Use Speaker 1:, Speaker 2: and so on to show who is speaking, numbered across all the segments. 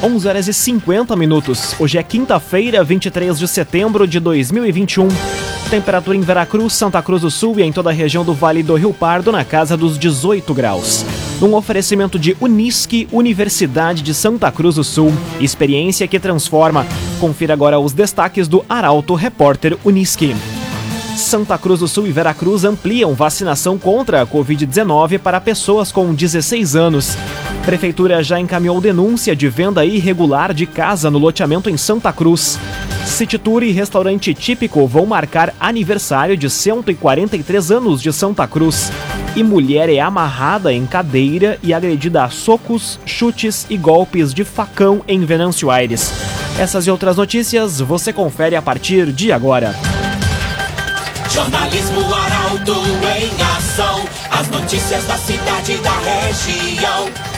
Speaker 1: 11 horas e 50 minutos. Hoje é quinta-feira, 23 de setembro de 2021. Temperatura em Veracruz, Santa Cruz do Sul e em toda a região do Vale do Rio Pardo na casa dos 18 graus. Num oferecimento de Unisque, Universidade de Santa Cruz do Sul. Experiência que transforma. Confira agora os destaques do Arauto Repórter Unisque. Santa Cruz do Sul e Veracruz ampliam vacinação contra a Covid-19 para pessoas com 16 anos. Prefeitura já encaminhou denúncia de venda irregular de casa no loteamento em Santa Cruz. City Tour e restaurante típico vão marcar aniversário de 143 anos de Santa Cruz. E mulher é amarrada em cadeira e agredida a socos, chutes e golpes de facão em Venâncio Aires. Essas e outras notícias você confere a partir de agora.
Speaker 2: Jornalismo Arauto em ação. As notícias da cidade e da região.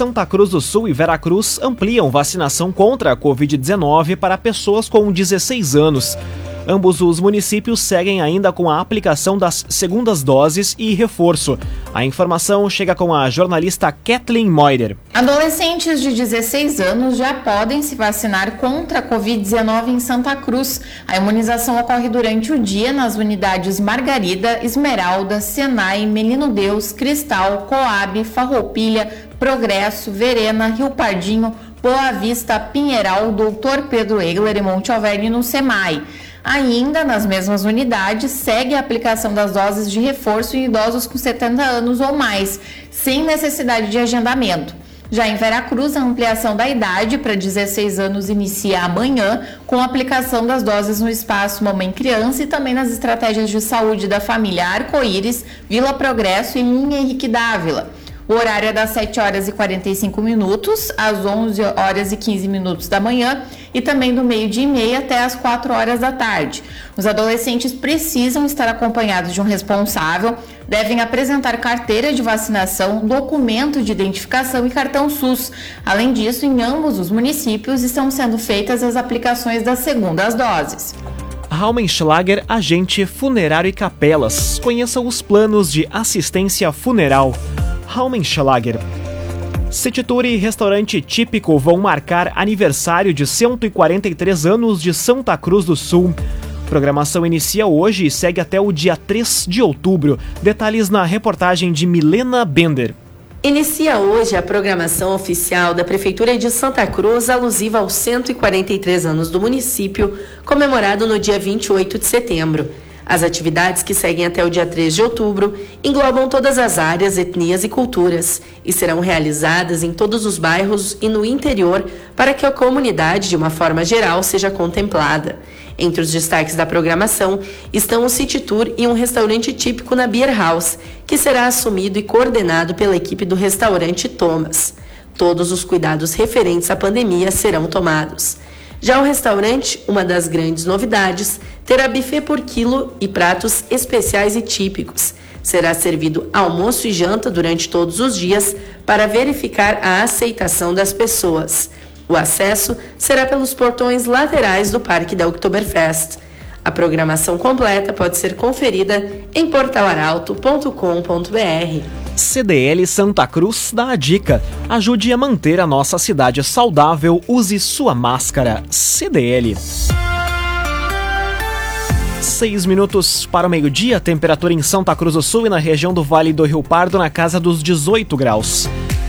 Speaker 1: Santa Cruz do Sul e Veracruz ampliam vacinação contra a Covid-19 para pessoas com 16 anos. Ambos os municípios seguem ainda com a aplicação das segundas doses e reforço. A informação chega com a jornalista Kathleen Moider.
Speaker 3: Adolescentes de 16 anos já podem se vacinar contra a Covid-19 em Santa Cruz. A imunização ocorre durante o dia nas unidades Margarida, Esmeralda, Senai, Menino Deus, Cristal, Coab, Farroupilha, Progresso, Verena, Rio Pardinho, Boa Vista, Pinheiral, Doutor Pedro Egler e Monte Alverne no SEMAI. Ainda nas mesmas unidades, segue a aplicação das doses de reforço em idosos com 70 anos ou mais, sem necessidade de agendamento. Já em Veracruz, a ampliação da idade para 16 anos inicia amanhã, com a aplicação das doses no espaço Mamãe Criança e também nas estratégias de saúde da família Arco-Íris, Vila Progresso e Linha Henrique Dávila. O horário é das 7 horas e 45 minutos às 11 horas e 15 minutos da manhã e também do meio-dia e meia até as 4 horas da tarde. Os adolescentes precisam estar acompanhados de um responsável, devem apresentar carteira de vacinação, documento de identificação e cartão SUS. Além disso, em ambos os municípios estão sendo feitas as aplicações das segundas doses.
Speaker 1: Raumenschlager, agente funerário e capelas. Conheça os planos de assistência funeral. Raumenschlager. City e restaurante típico vão marcar aniversário de 143 anos de Santa Cruz do Sul. Programação inicia hoje e segue até o dia 3 de outubro. Detalhes na reportagem de Milena Bender.
Speaker 4: Inicia hoje a programação oficial da Prefeitura de Santa Cruz alusiva aos 143 anos do município, comemorado no dia 28 de setembro. As atividades que seguem até o dia 3 de outubro englobam todas as áreas, etnias e culturas e serão realizadas em todos os bairros e no interior para que a comunidade, de uma forma geral, seja contemplada. Entre os destaques da programação estão o City Tour e um restaurante típico na Beer House, que será assumido e coordenado pela equipe do restaurante Thomas. Todos os cuidados referentes à pandemia serão tomados. Já o restaurante, uma das grandes novidades, terá buffet por quilo e pratos especiais e típicos. Será servido almoço e janta durante todos os dias para verificar a aceitação das pessoas. O acesso será pelos portões laterais do Parque da Oktoberfest. A programação completa pode ser conferida em portalaralto.com.br.
Speaker 1: CDL Santa Cruz dá a dica: ajude a manter a nossa cidade saudável, use sua máscara. CDL. Seis minutos para o meio-dia, temperatura em Santa Cruz do Sul e na região do Vale do Rio Pardo na casa dos 18 graus.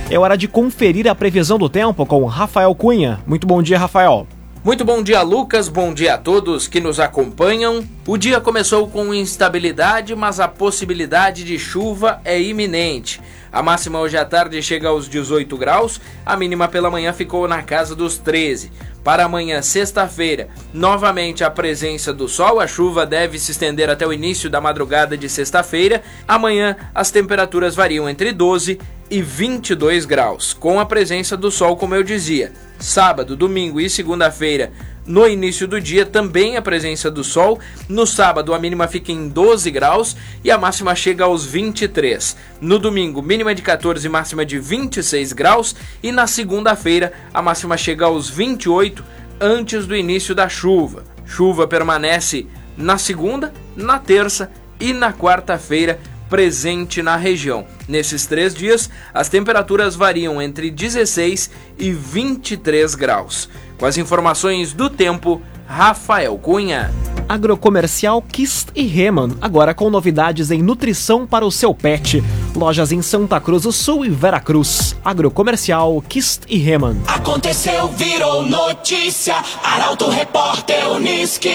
Speaker 1: É hora de conferir a previsão do tempo com Rafael Cunha. Muito bom dia, Rafael.
Speaker 5: Muito bom dia, Lucas. Bom dia a todos que nos acompanham. O dia começou com instabilidade, mas a possibilidade de chuva é iminente. A máxima hoje à tarde chega aos 18 graus, a mínima pela manhã ficou na casa dos 13. Para amanhã, sexta-feira, novamente a presença do sol, a chuva deve se estender até o início da madrugada de sexta-feira. Amanhã, as temperaturas variam entre 12 e 22 graus, com a presença do sol, como eu dizia. Sábado, domingo e segunda-feira, no início do dia, também a presença do sol. No sábado, a mínima fica em 12 graus e a máxima chega aos 23. No domingo, mínima de 14 e máxima de 26 graus. E na segunda-feira, a máxima chega aos 28 antes do início da chuva. Chuva permanece na segunda, na terça e na quarta-feira presente na região. Nesses três dias, as temperaturas variam entre 16 e 23 graus. Com as informações do tempo, Rafael Cunha.
Speaker 1: Agrocomercial Kist e Reman, agora com novidades em nutrição para o seu pet. Lojas em Santa Cruz do Sul e Veracruz. Agrocomercial Kist e Reman.
Speaker 2: Aconteceu, virou notícia. Arauto Repórter Uniski.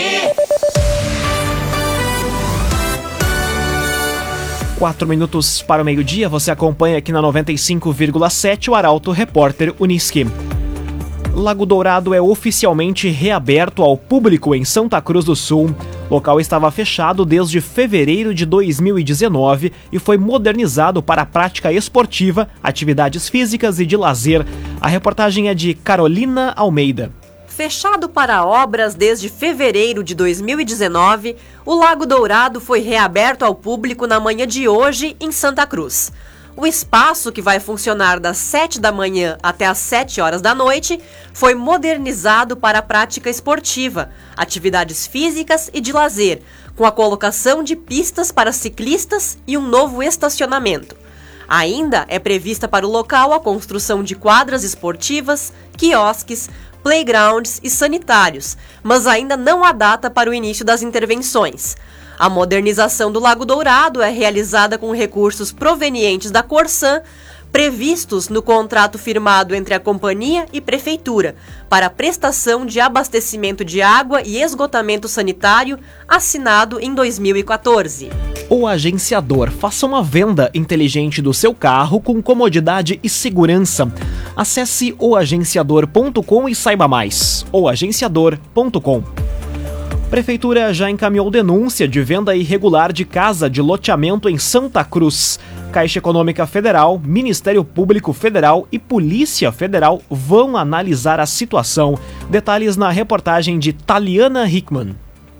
Speaker 1: Quatro minutos para o meio-dia, você acompanha aqui na 95,7 o Arauto Repórter Uniski. Lago Dourado é oficialmente reaberto ao público em Santa Cruz do Sul. O local estava fechado desde fevereiro de 2019 e foi modernizado para a prática esportiva, atividades físicas e de lazer. A reportagem é de Carolina Almeida.
Speaker 6: Fechado para obras desde fevereiro de 2019, o Lago Dourado foi reaberto ao público na manhã de hoje em Santa Cruz. O espaço, que vai funcionar das 7 da manhã até as 7 horas da noite, foi modernizado para a prática esportiva, atividades físicas e de lazer, com a colocação de pistas para ciclistas e um novo estacionamento. Ainda é prevista para o local a construção de quadras esportivas, quiosques, playgrounds e sanitários, mas ainda não há data para o início das intervenções. A modernização do Lago Dourado é realizada com recursos provenientes da Corsan, previstos no contrato firmado entre a companhia e prefeitura para prestação de abastecimento de água e esgotamento sanitário, assinado em 2014.
Speaker 1: O agenciador faça uma venda inteligente do seu carro com comodidade e segurança. Acesse oagenciador.com e saiba mais. oagenciador.com Prefeitura já encaminhou denúncia de venda irregular de casa de loteamento em Santa Cruz. Caixa Econômica Federal, Ministério Público Federal e Polícia Federal vão analisar a situação. Detalhes na reportagem de Taliana Hickman.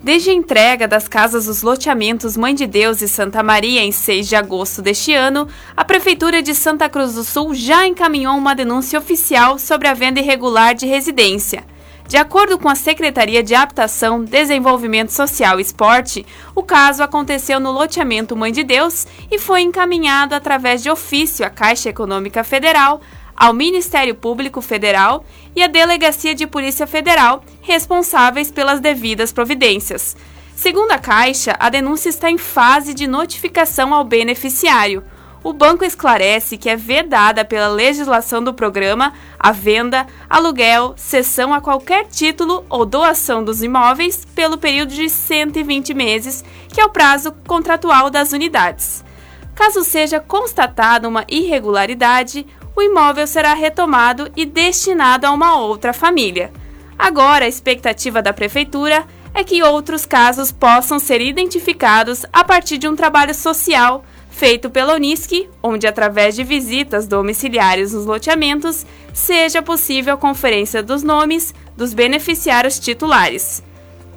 Speaker 7: Desde a entrega das casas dos loteamentos Mãe de Deus e Santa Maria em 6 de agosto deste ano, a Prefeitura de Santa Cruz do Sul já encaminhou uma denúncia oficial sobre a venda irregular de residência. De acordo com a Secretaria de Habitação, Desenvolvimento Social e Esporte, o caso aconteceu no loteamento Mãe de Deus e foi encaminhado através de ofício à Caixa Econômica Federal, ao Ministério Público Federal e à Delegacia de Polícia Federal, responsáveis pelas devidas providências. Segundo a Caixa, a denúncia está em fase de notificação ao beneficiário o banco esclarece que é vedada pela legislação do programa a venda, aluguel, cessão a qualquer título ou doação dos imóveis pelo período de 120 meses, que é o prazo contratual das unidades. Caso seja constatada uma irregularidade, o imóvel será retomado e destinado a uma outra família. Agora, a expectativa da Prefeitura é que outros casos possam ser identificados a partir de um trabalho social feito pela Unisc, onde através de visitas domiciliares nos loteamentos seja possível a conferência dos nomes dos beneficiários titulares.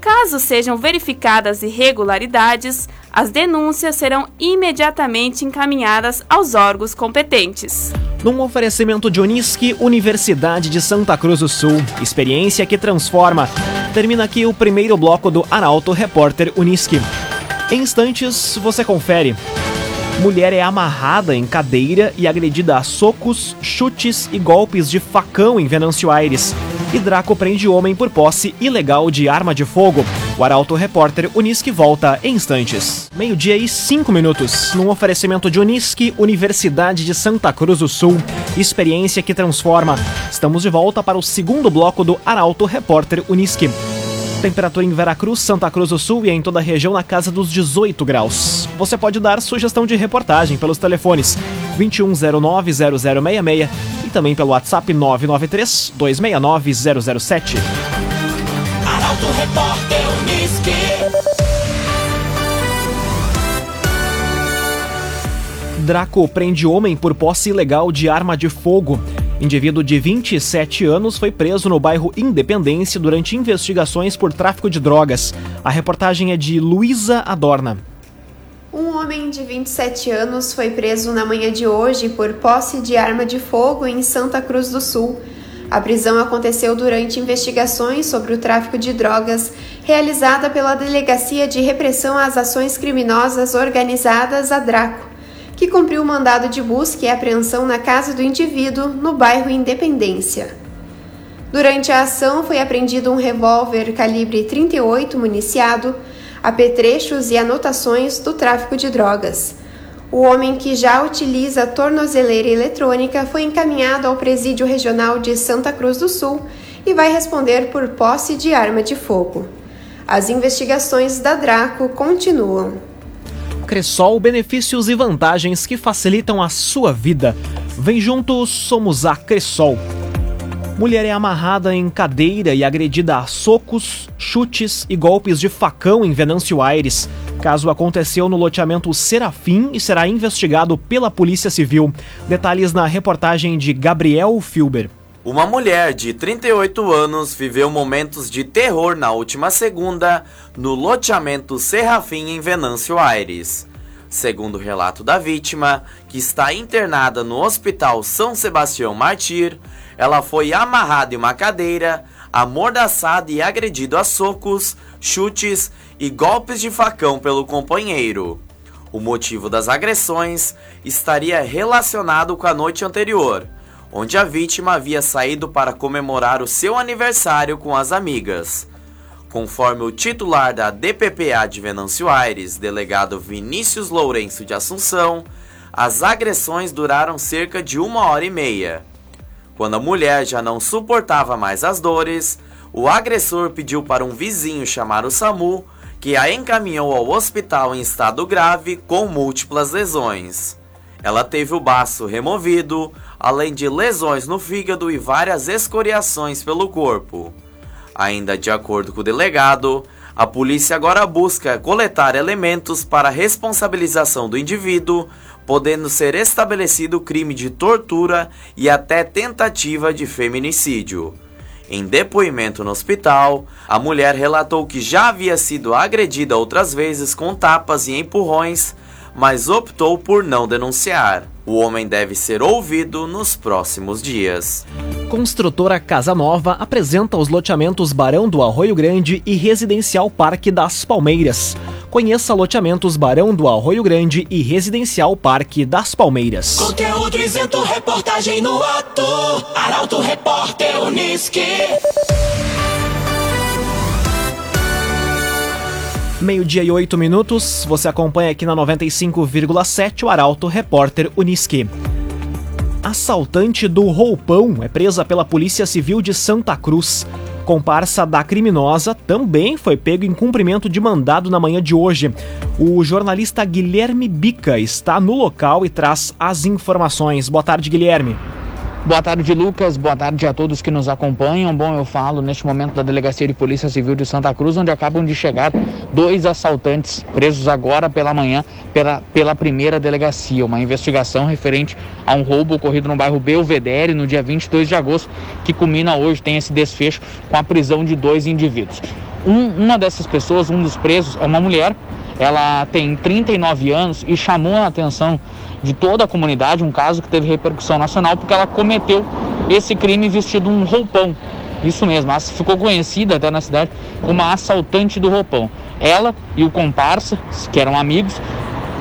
Speaker 7: Caso sejam verificadas irregularidades, as denúncias serão imediatamente encaminhadas aos órgãos competentes.
Speaker 1: Num oferecimento de Unisque, Universidade de Santa Cruz do Sul, experiência que transforma. Termina aqui o primeiro bloco do Arauto Repórter Unisque. Em instantes, você confere. Mulher é amarrada em cadeira e agredida a socos, chutes e golpes de facão em Venâncio Aires. E Draco prende homem por posse ilegal de arma de fogo. O Arauto Repórter Unisque volta em instantes. Meio-dia e cinco minutos. Num oferecimento de Unisque, Universidade de Santa Cruz do Sul. Experiência que transforma. Estamos de volta para o segundo bloco do Arauto Repórter Unisque. Temperatura em Veracruz, Santa Cruz do Sul e em toda a região na casa dos 18 graus. Você pode dar sugestão de reportagem pelos telefones 2109-0066 e também pelo WhatsApp 993-269-007.
Speaker 2: Arauto Repórter
Speaker 1: Draco prende homem por posse ilegal de arma de fogo. Indivíduo de 27 anos foi preso no bairro Independência durante investigações por tráfico de drogas. A reportagem é de Luísa Adorna.
Speaker 8: Um homem de 27 anos foi preso na manhã de hoje por posse de arma de fogo em Santa Cruz do Sul. A prisão aconteceu durante investigações sobre o tráfico de drogas realizada pela Delegacia de Repressão às Ações Criminosas Organizadas, a Draco que cumpriu o mandado de busca e apreensão na casa do indivíduo no bairro Independência. Durante a ação foi apreendido um revólver calibre 38 municiado, apetrechos e anotações do tráfico de drogas. O homem que já utiliza tornozeleira eletrônica foi encaminhado ao Presídio Regional de Santa Cruz do Sul e vai responder por posse de arma de fogo. As investigações da Draco continuam.
Speaker 1: Cressol benefícios e vantagens que facilitam a sua vida. Vem junto, somos a Cressol. Mulher é amarrada em cadeira e agredida a socos, chutes e golpes de facão em Venâncio Aires. Caso aconteceu no loteamento Serafim e será investigado pela Polícia Civil. Detalhes na reportagem de Gabriel Filber.
Speaker 9: Uma mulher de 38 anos viveu momentos de terror na última segunda no loteamento Serrafim em Venâncio Aires. Segundo o relato da vítima, que está internada no Hospital São Sebastião Martir, ela foi amarrada em uma cadeira, amordaçada e agredido a socos, chutes e golpes de facão pelo companheiro. O motivo das agressões estaria relacionado com a noite anterior, onde a vítima havia saído para comemorar o seu aniversário com as amigas. Conforme o titular da DPPA de Venâncio Aires, delegado Vinícius Lourenço de Assunção, as agressões duraram cerca de uma hora e meia. Quando a mulher já não suportava mais as dores, o agressor pediu para um vizinho chamar o SAMU, que a encaminhou ao hospital em estado grave com múltiplas lesões. Ela teve o baço removido, além de lesões no fígado e várias escoriações pelo corpo. Ainda de acordo com o delegado, a polícia agora busca coletar elementos para a responsabilização do indivíduo, podendo ser estabelecido crime de tortura e até tentativa de feminicídio. Em depoimento no hospital, a mulher relatou que já havia sido agredida outras vezes com tapas e empurrões, mas optou por não denunciar. O homem deve ser ouvido nos próximos dias.
Speaker 1: Construtora Casa Nova apresenta os loteamentos Barão do Arroio Grande e Residencial Parque das Palmeiras. Conheça loteamentos Barão do Arroio Grande e Residencial Parque das Palmeiras.
Speaker 2: Conteúdo isento, reportagem no ato. Arauto Repórter Uniski.
Speaker 1: Meio-dia e oito minutos, você acompanha aqui na 95,7 o Arauto Repórter Uniski. Assaltante do roupão é presa pela Polícia Civil de Santa Cruz. Comparsa da criminosa também foi pego em cumprimento de mandado na manhã de hoje. O jornalista Guilherme Bica está no local e traz as informações. Boa tarde, Guilherme.
Speaker 10: Boa tarde, Lucas. Boa tarde a todos que nos acompanham. Bom, eu falo neste momento da Delegacia de Polícia Civil de Santa Cruz, onde acabam de chegar dois assaltantes presos agora pela manhã pela, pela primeira delegacia. Uma investigação referente a um roubo ocorrido no bairro Belvedere no dia 22 de agosto, que culmina hoje, tem esse desfecho com a prisão de dois indivíduos. Um, uma dessas pessoas, um dos presos, é uma mulher. Ela tem 39 anos e chamou a atenção de toda a comunidade, um caso que teve repercussão nacional, porque ela cometeu esse crime vestido um roupão. Isso mesmo, ficou conhecida até na cidade como a assaltante do roupão. Ela e o comparsa, que eram amigos,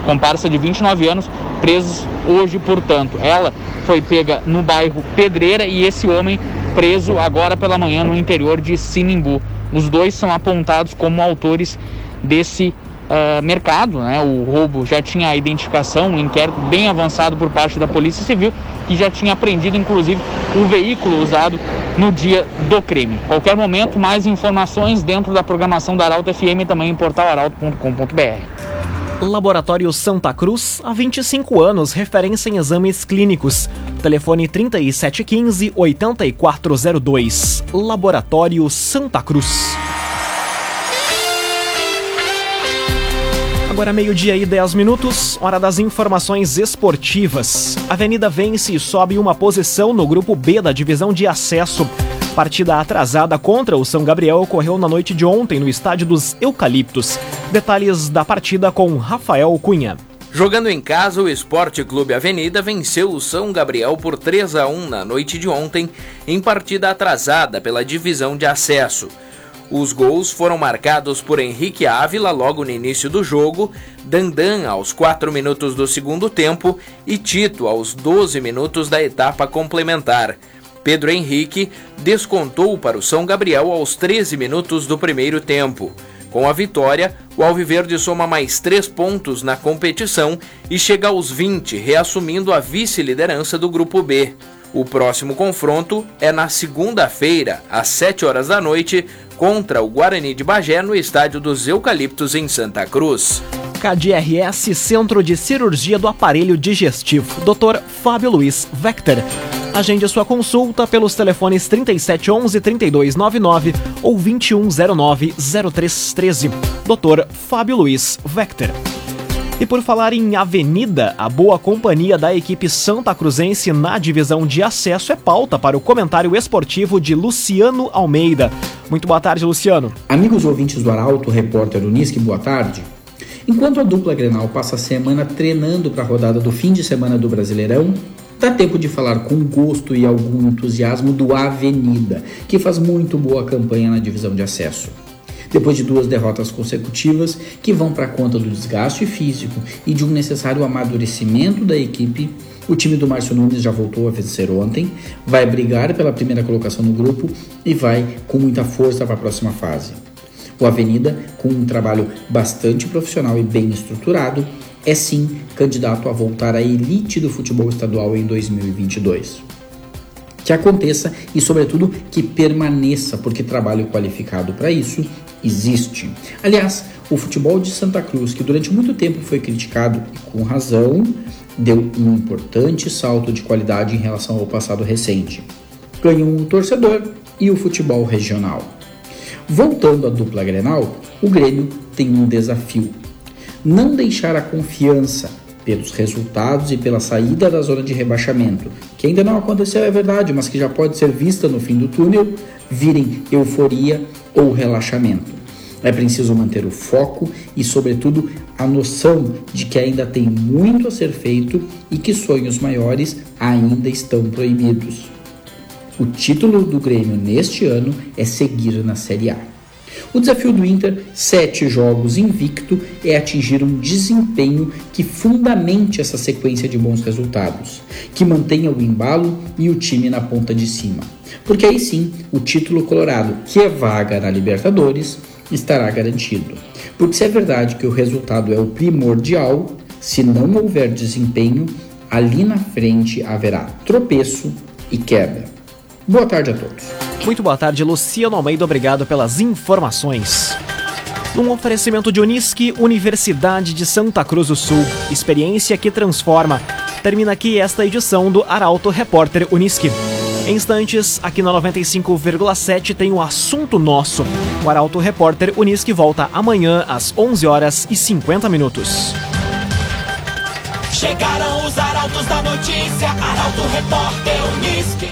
Speaker 10: comparsa de 29 anos, presos hoje, portanto. Ela foi pega no bairro Pedreira e esse homem preso agora pela manhã no interior de Sinimbu. Os dois são apontados como autores desse uh, mercado. Né? O roubo já tinha a identificação, um inquérito bem avançado por parte da Polícia Civil, que já tinha apreendido, inclusive, o veículo usado no dia do crime. Qualquer momento, mais informações dentro da programação da Arauto FM também em portalarauto.com.br.
Speaker 1: Laboratório Santa Cruz, há 25 anos, referência em exames clínicos. Telefone 3715-8402. Laboratório Santa Cruz. Agora meio-dia e 10 minutos, hora das informações esportivas. Avenida vence e sobe uma posição no grupo B da divisão de acesso. Partida atrasada contra o São Gabriel ocorreu na noite de ontem no estádio dos Eucaliptos. Detalhes da partida com Rafael Cunha.
Speaker 5: Jogando em casa, o Esporte Clube Avenida venceu o São Gabriel por 3 a 1 na noite de ontem, em partida atrasada pela divisão de acesso. Os gols foram marcados por Henrique Ávila logo no início do jogo, Dandan aos 4 minutos do segundo tempo e Tito aos 12 minutos da etapa complementar. Pedro Henrique descontou para o São Gabriel aos 13 minutos do primeiro tempo. Com a vitória, o Alviverde soma mais 3 pontos na competição e chega aos 20, reassumindo a vice-liderança do Grupo B. O próximo confronto é na segunda-feira, às 7 horas da noite, contra o Guarani de Bagé no estádio dos Eucaliptos em Santa Cruz.
Speaker 1: KDRS Centro de Cirurgia do Aparelho Digestivo, Dr. Fábio Luiz Vector. Agende sua consulta pelos telefones 3711 3299 ou 2109 0313. Dr. Fábio Luiz Vector. E por falar em avenida, a boa companhia da equipe Santa Cruzense na divisão de acesso é pauta para o comentário esportivo de Luciano Almeida. Muito boa tarde, Luciano.
Speaker 11: Amigos ouvintes do Arauto, repórter Unisque, boa tarde. Enquanto a dupla Grenal passa a semana treinando para a rodada do fim de semana do Brasileirão, dá tempo de falar com gosto e algum entusiasmo do Avenida, que faz muito boa campanha na divisão de acesso depois de duas derrotas consecutivas que vão para conta do desgaste físico e de um necessário amadurecimento da equipe. O time do Márcio Nunes já voltou a vencer ontem, vai brigar pela primeira colocação no grupo e vai com muita força para a próxima fase. O Avenida, com um trabalho bastante profissional e bem estruturado, é sim candidato a voltar à elite do futebol estadual em 2022 que aconteça e, sobretudo, que permaneça, porque trabalho qualificado para isso existe. Aliás, o futebol de Santa Cruz, que durante muito tempo foi criticado e com razão, deu um importante salto de qualidade em relação ao passado recente. Ganhou um torcedor e o futebol regional. Voltando à dupla Grenal, o Grêmio tem um desafio: não deixar a confiança pelos resultados e pela saída da zona de rebaixamento, que ainda não aconteceu, é verdade, mas que já pode ser vista no fim do túnel, virem euforia ou relaxamento. É preciso manter o foco e, sobretudo, a noção de que ainda tem muito a ser feito e que sonhos maiores ainda estão proibidos. O título do Grêmio neste ano é seguir na Série A. O desafio do Inter, sete jogos invicto, é atingir um desempenho que fundamente essa sequência de bons resultados, que mantenha o embalo e o time na ponta de cima. Porque aí sim, o título colorado, que é vaga na Libertadores, estará garantido. Porque se é verdade que o resultado é o primordial, se não houver desempenho, ali na frente haverá tropeço e queda. Boa tarde a todos.
Speaker 1: Muito boa tarde, Luciano Almeida. Obrigado pelas informações. Um oferecimento de Unisque, Universidade de Santa Cruz do Sul. Experiência que transforma. Termina aqui esta edição do Arauto Repórter Unisque. Em instantes, aqui na 95,7 tem o assunto nosso. O Arauto Repórter Unisque volta amanhã às 11 horas e 50 minutos.
Speaker 2: Chegaram os arautos da notícia, Arauto Repórter Unisque.